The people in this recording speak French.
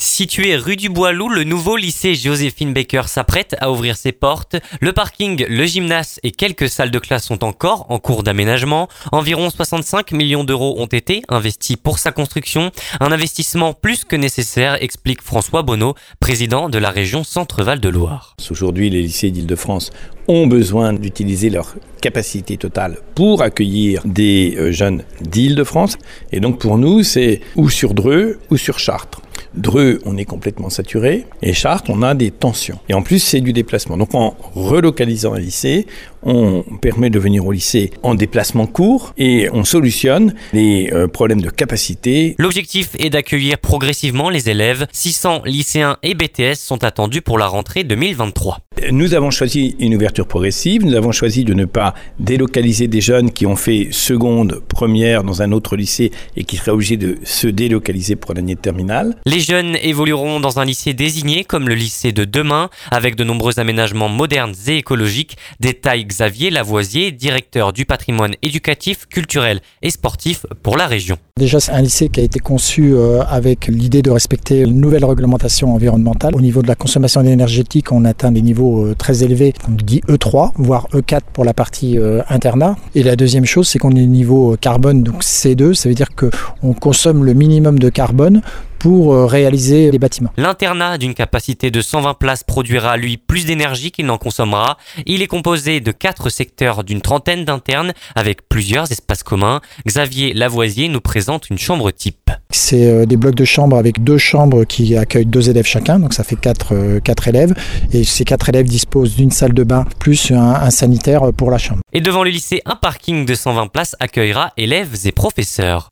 Situé rue du Bois-Loup, le nouveau lycée Joséphine Baker s'apprête à ouvrir ses portes. Le parking, le gymnase et quelques salles de classe sont encore en cours d'aménagement. Environ 65 millions d'euros ont été investis pour sa construction. Un investissement plus que nécessaire, explique François Bonneau, président de la région Centre-Val de Loire. Aujourd'hui, les lycées d'Île-de-France ont besoin d'utiliser leur capacité totale pour accueillir des euh, jeunes d'Île-de-France. Et donc pour nous, c'est ou sur Dreux ou sur Chartres. Dreux, on est complètement saturé, et Chartres, on a des tensions. Et en plus, c'est du déplacement. Donc en relocalisant un lycée, on permet de venir au lycée en déplacement court et on solutionne les euh, problèmes de capacité. L'objectif est d'accueillir progressivement les élèves. 600 lycéens et BTS sont attendus pour la rentrée 2023. Nous avons choisi une ouverture progressive. Nous avons choisi de ne pas délocaliser des jeunes qui ont fait seconde, première dans un autre lycée et qui seraient obligés de se délocaliser pour l'année terminale. Les jeunes évolueront dans un lycée désigné comme le lycée de demain, avec de nombreux aménagements modernes et écologiques. Détaille Xavier Lavoisier, directeur du patrimoine éducatif, culturel et sportif pour la région. Déjà, c'est un lycée qui a été conçu euh, avec l'idée de respecter une nouvelle réglementation environnementale. Au niveau de la consommation énergétique, on atteint des niveaux euh, très élevé, on dit E3, voire E4 pour la partie euh, internat. Et la deuxième chose, c'est qu'on est au niveau carbone, donc C2, ça veut dire qu'on consomme le minimum de carbone pour euh, réaliser les bâtiments. L'internat d'une capacité de 120 places produira lui plus d'énergie qu'il n'en consommera. Il est composé de quatre secteurs d'une trentaine d'internes avec plusieurs espaces communs. Xavier Lavoisier nous présente une chambre type. C'est euh, des blocs de chambres avec deux chambres qui accueillent deux élèves chacun, donc ça fait quatre, euh, quatre élèves. Et ces quatre élèves disposent d'une salle de bain plus un, un sanitaire pour la chambre. Et devant le lycée, un parking de 120 places accueillera élèves et professeurs.